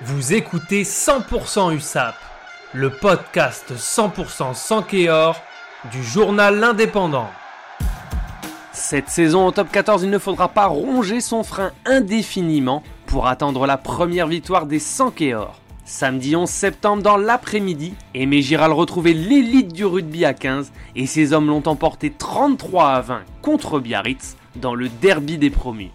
Vous écoutez 100% USAP, le podcast 100% sans du journal L'Indépendant. Cette saison au top 14, il ne faudra pas ronger son frein indéfiniment pour attendre la première victoire des 100 Kéor. Samedi 11 septembre dans l'après-midi, Aimé Giral retrouvait l'élite du rugby à 15 et ses hommes l'ont emporté 33 à 20 contre Biarritz dans le derby des promus.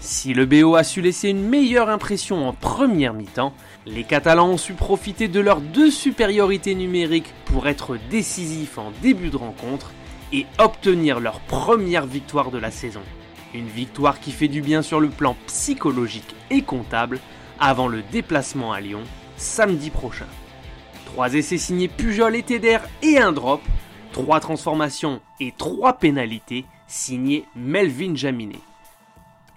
Si le BO a su laisser une meilleure impression en première mi-temps, les Catalans ont su profiter de leurs deux supériorités numériques pour être décisifs en début de rencontre et obtenir leur première victoire de la saison. Une victoire qui fait du bien sur le plan psychologique et comptable avant le déplacement à Lyon samedi prochain. Trois essais signés Pujol et Teder et un drop, trois transformations et trois pénalités signés Melvin Jaminet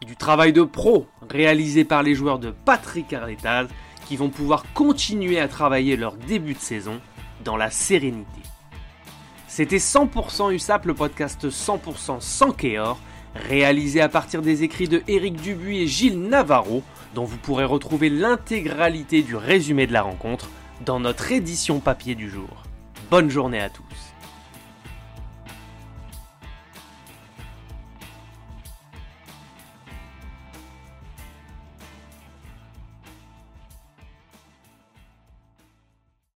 du travail de pro réalisé par les joueurs de Patrick Arletaz qui vont pouvoir continuer à travailler leur début de saison dans la sérénité. C'était 100% USAP, le podcast 100% sans Kéor, réalisé à partir des écrits de Éric Dubuis et Gilles Navarro, dont vous pourrez retrouver l'intégralité du résumé de la rencontre dans notre édition papier du jour. Bonne journée à tous.